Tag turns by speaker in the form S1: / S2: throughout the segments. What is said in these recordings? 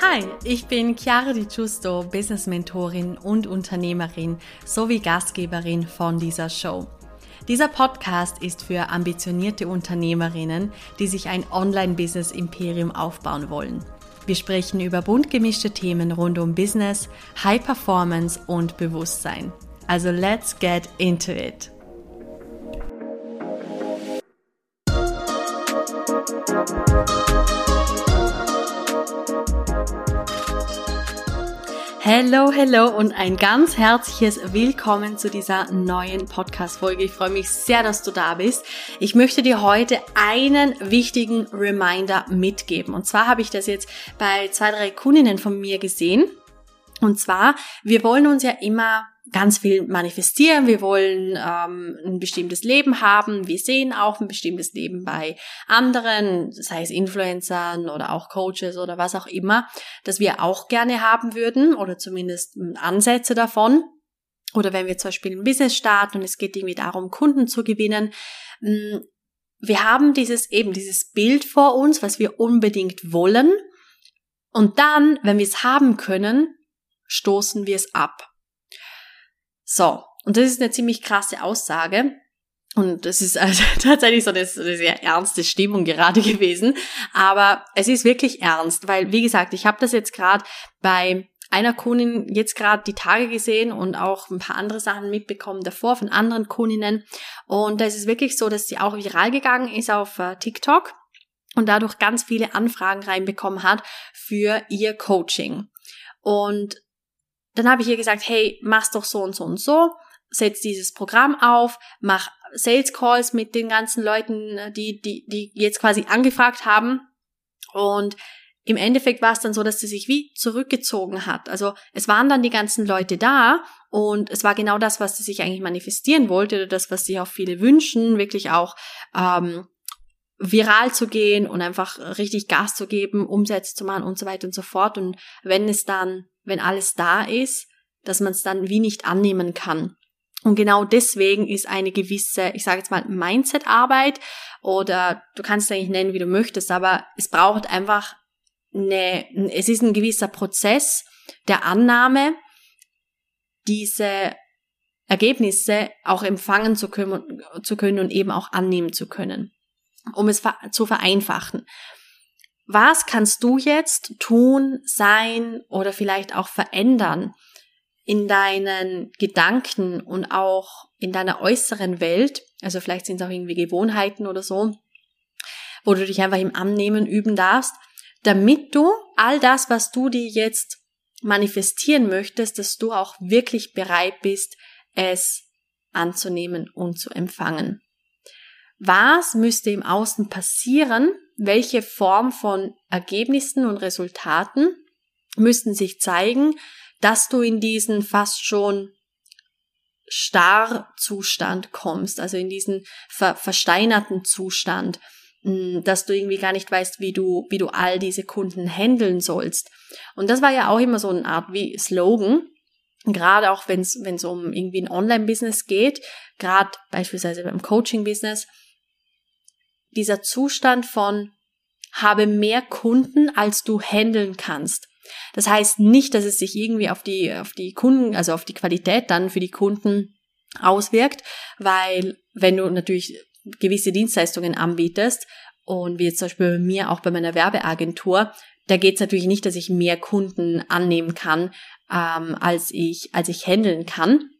S1: Hi, ich bin Chiara Di Giusto, Business Mentorin und Unternehmerin sowie Gastgeberin von dieser Show. Dieser Podcast ist für ambitionierte Unternehmerinnen, die sich ein Online-Business-Imperium aufbauen wollen. Wir sprechen über bunt gemischte Themen rund um Business, High Performance und Bewusstsein. Also let's get into it. Hello, hello und ein ganz herzliches Willkommen zu dieser neuen Podcast-Folge. Ich freue mich sehr, dass du da bist. Ich möchte dir heute einen wichtigen Reminder mitgeben. Und zwar habe ich das jetzt bei zwei, drei Kundinnen von mir gesehen. Und zwar, wir wollen uns ja immer ganz viel manifestieren, wir wollen ähm, ein bestimmtes Leben haben, wir sehen auch ein bestimmtes Leben bei anderen, sei es Influencern oder auch Coaches oder was auch immer, das wir auch gerne haben würden oder zumindest hm, Ansätze davon. Oder wenn wir zum Beispiel ein Business starten und es geht irgendwie darum, Kunden zu gewinnen, hm, wir haben dieses eben dieses Bild vor uns, was wir unbedingt wollen. Und dann, wenn wir es haben können, stoßen wir es ab. So, und das ist eine ziemlich krasse Aussage. Und das ist also tatsächlich so eine, eine sehr ernste Stimmung gerade gewesen. Aber es ist wirklich ernst, weil, wie gesagt, ich habe das jetzt gerade bei einer Kundin jetzt gerade die Tage gesehen und auch ein paar andere Sachen mitbekommen davor von anderen Kundinnen. Und da ist es wirklich so, dass sie auch viral gegangen ist auf äh, TikTok und dadurch ganz viele Anfragen reinbekommen hat für ihr Coaching. Und dann habe ich ihr gesagt, hey, mach's doch so und so und so, setz dieses Programm auf, mach Sales Calls mit den ganzen Leuten, die, die, die jetzt quasi angefragt haben. Und im Endeffekt war es dann so, dass sie sich wie zurückgezogen hat. Also es waren dann die ganzen Leute da und es war genau das, was sie sich eigentlich manifestieren wollte oder das, was sich auch viele wünschen, wirklich auch ähm, viral zu gehen und einfach richtig Gas zu geben, Umsätze zu machen und so weiter und so fort. Und wenn es dann wenn alles da ist, dass man es dann wie nicht annehmen kann. Und genau deswegen ist eine gewisse, ich sage jetzt mal, Mindset-Arbeit oder du kannst es eigentlich nennen, wie du möchtest, aber es braucht einfach eine, es ist ein gewisser Prozess der Annahme, diese Ergebnisse auch empfangen zu können, zu können und eben auch annehmen zu können, um es zu vereinfachen was kannst du jetzt tun, sein oder vielleicht auch verändern in deinen Gedanken und auch in deiner äußeren Welt, also vielleicht sind es auch irgendwie Gewohnheiten oder so, wo du dich einfach im Annehmen üben darfst, damit du all das, was du dir jetzt manifestieren möchtest, dass du auch wirklich bereit bist, es anzunehmen und zu empfangen. Was müsste im Außen passieren, welche Form von Ergebnissen und Resultaten müssten sich zeigen, dass du in diesen fast schon Starrzustand kommst, also in diesen ver versteinerten Zustand, hm, dass du irgendwie gar nicht weißt, wie du, wie du all diese Kunden handeln sollst. Und das war ja auch immer so eine Art wie Slogan, gerade auch wenn es wenn es um irgendwie ein Online-Business geht, gerade beispielsweise beim Coaching-Business, dieser Zustand von habe mehr Kunden, als du handeln kannst. Das heißt nicht, dass es sich irgendwie auf die, auf die Kunden, also auf die Qualität dann für die Kunden auswirkt, weil wenn du natürlich gewisse Dienstleistungen anbietest und wie jetzt zum Beispiel bei mir auch bei meiner Werbeagentur, da geht es natürlich nicht, dass ich mehr Kunden annehmen kann, ähm, als ich als ich handeln kann.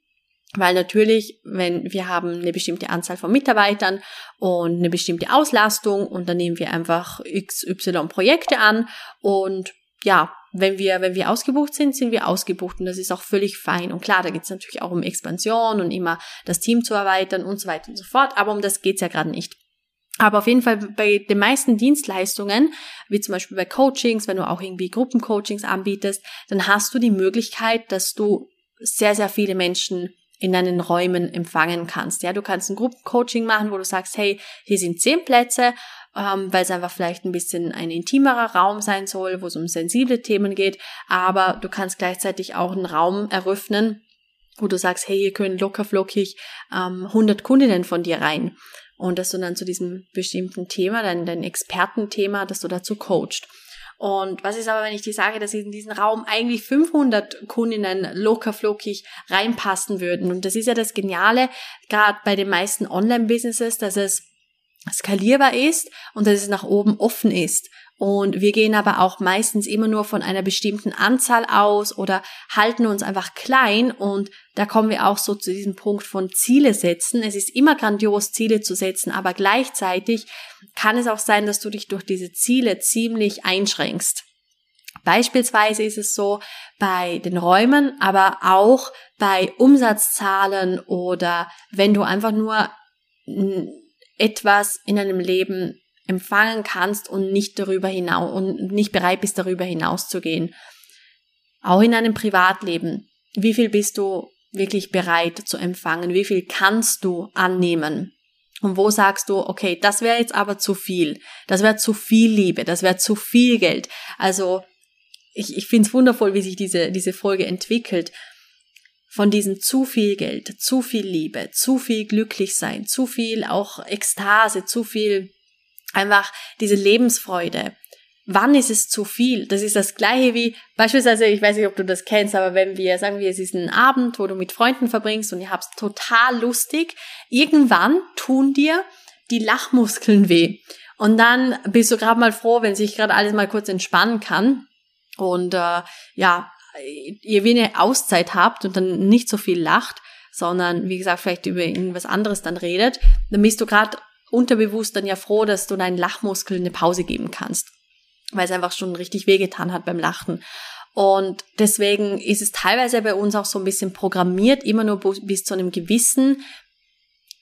S1: Weil natürlich, wenn wir haben eine bestimmte Anzahl von Mitarbeitern und eine bestimmte Auslastung und dann nehmen wir einfach XY Projekte an und ja, wenn wir, wenn wir ausgebucht sind, sind wir ausgebucht und das ist auch völlig fein. Und klar, da geht es natürlich auch um Expansion und immer das Team zu erweitern und so weiter und so fort, aber um das geht's ja gerade nicht. Aber auf jeden Fall bei den meisten Dienstleistungen, wie zum Beispiel bei Coachings, wenn du auch irgendwie Gruppencoachings anbietest, dann hast du die Möglichkeit, dass du sehr, sehr viele Menschen in deinen Räumen empfangen kannst. Ja, du kannst ein Gruppencoaching machen, wo du sagst, hey, hier sind zehn Plätze, ähm, weil es einfach vielleicht ein bisschen ein intimerer Raum sein soll, wo es um sensible Themen geht, aber du kannst gleichzeitig auch einen Raum eröffnen, wo du sagst, hey, hier können locker flockig ähm, 100 Kundinnen von dir rein. und dass du dann zu diesem bestimmten Thema, dein, dein Expertenthema, dass du dazu coachst. Und was ist aber, wenn ich dir sage, dass in diesen Raum eigentlich 500 Kundinnen locker reinpassen würden? Und das ist ja das Geniale, gerade bei den meisten Online-Businesses, dass es skalierbar ist und dass es nach oben offen ist. Und wir gehen aber auch meistens immer nur von einer bestimmten Anzahl aus oder halten uns einfach klein. Und da kommen wir auch so zu diesem Punkt von Ziele setzen. Es ist immer grandios, Ziele zu setzen, aber gleichzeitig kann es auch sein, dass du dich durch diese Ziele ziemlich einschränkst. Beispielsweise ist es so bei den Räumen, aber auch bei Umsatzzahlen oder wenn du einfach nur etwas in deinem Leben empfangen kannst und nicht darüber hinaus und nicht bereit bist, darüber hinauszugehen. Auch in einem Privatleben. Wie viel bist du wirklich bereit zu empfangen? Wie viel kannst du annehmen? Und wo sagst du, okay, das wäre jetzt aber zu viel. Das wäre zu viel Liebe. Das wäre zu viel Geld. Also, ich, ich finde es wundervoll, wie sich diese, diese Folge entwickelt. Von diesem zu viel Geld, zu viel Liebe, zu viel glücklich sein, zu viel auch Ekstase, zu viel einfach diese Lebensfreude. Wann ist es zu viel? Das ist das gleiche wie beispielsweise, ich weiß nicht, ob du das kennst, aber wenn wir, sagen wir, es ist ein Abend, wo du mit Freunden verbringst und ihr habt's total lustig, irgendwann tun dir die Lachmuskeln weh. Und dann bist du gerade mal froh, wenn sich gerade alles mal kurz entspannen kann. Und äh, ja, ihr wie eine Auszeit habt und dann nicht so viel lacht, sondern wie gesagt, vielleicht über irgendwas anderes dann redet, dann bist du gerade unterbewusst dann ja froh, dass du deinen Lachmuskeln eine Pause geben kannst, weil es einfach schon richtig wehgetan hat beim Lachen. Und deswegen ist es teilweise bei uns auch so ein bisschen programmiert, immer nur bis zu einem gewissen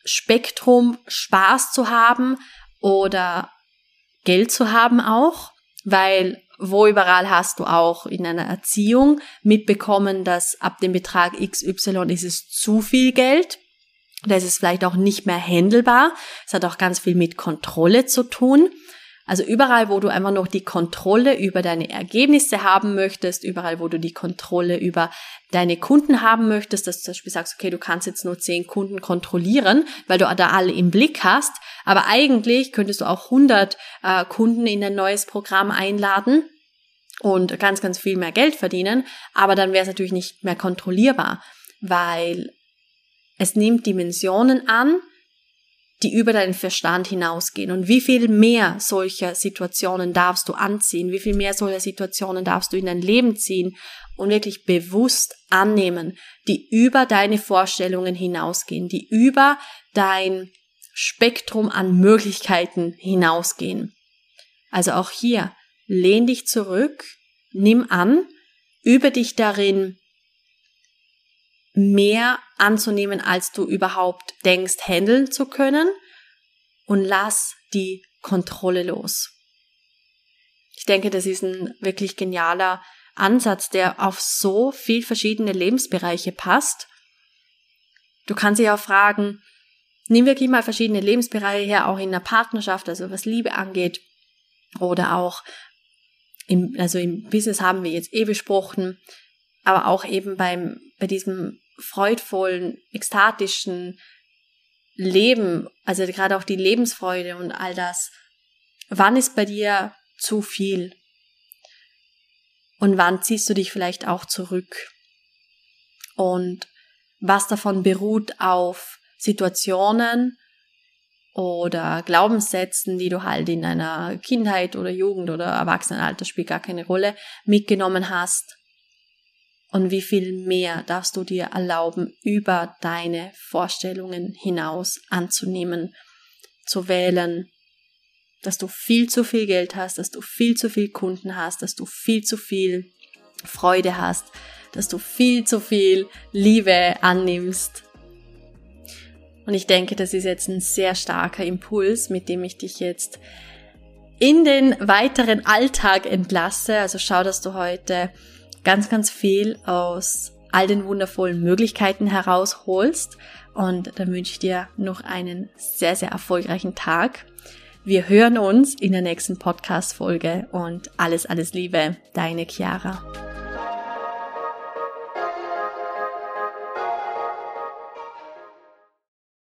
S1: Spektrum Spaß zu haben oder Geld zu haben auch, weil wo überall hast du auch in einer Erziehung mitbekommen, dass ab dem Betrag XY ist es zu viel Geld da ist vielleicht auch nicht mehr handelbar. Es hat auch ganz viel mit Kontrolle zu tun. Also überall, wo du einfach noch die Kontrolle über deine Ergebnisse haben möchtest, überall, wo du die Kontrolle über deine Kunden haben möchtest, dass du zum Beispiel sagst, okay, du kannst jetzt nur zehn Kunden kontrollieren, weil du da alle im Blick hast, aber eigentlich könntest du auch 100 äh, Kunden in ein neues Programm einladen und ganz, ganz viel mehr Geld verdienen, aber dann wäre es natürlich nicht mehr kontrollierbar, weil es nimmt Dimensionen an, die über deinen Verstand hinausgehen. Und wie viel mehr solcher Situationen darfst du anziehen? Wie viel mehr solcher Situationen darfst du in dein Leben ziehen und wirklich bewusst annehmen, die über deine Vorstellungen hinausgehen, die über dein Spektrum an Möglichkeiten hinausgehen. Also auch hier, lehn dich zurück, nimm an, übe dich darin, mehr anzunehmen, als du überhaupt denkst, handeln zu können und lass die Kontrolle los. Ich denke, das ist ein wirklich genialer Ansatz, der auf so viel verschiedene Lebensbereiche passt. Du kannst dich auch fragen, nimm wirklich mal verschiedene Lebensbereiche her, auch in der Partnerschaft, also was Liebe angeht, oder auch im, also im Business haben wir jetzt eh besprochen, aber auch eben beim, bei diesem freudvollen, ekstatischen Leben, also gerade auch die Lebensfreude und all das. Wann ist bei dir zu viel? Und wann ziehst du dich vielleicht auch zurück? Und was davon beruht auf Situationen oder Glaubenssätzen, die du halt in deiner Kindheit oder Jugend oder Erwachsenenalter spielt gar keine Rolle, mitgenommen hast und wie viel mehr darfst du dir erlauben, über deine Vorstellungen hinaus anzunehmen, zu wählen, dass du viel zu viel Geld hast, dass du viel zu viel Kunden hast, dass du viel zu viel Freude hast, dass du viel zu viel Liebe annimmst. Und ich denke, das ist jetzt ein sehr starker Impuls, mit dem ich dich jetzt in den weiteren Alltag entlasse. Also schau, dass du heute ganz, ganz viel aus all den wundervollen Möglichkeiten herausholst. Und dann wünsche ich dir noch einen sehr, sehr erfolgreichen Tag. Wir hören uns in der nächsten Podcast-Folge und alles, alles Liebe, deine Chiara.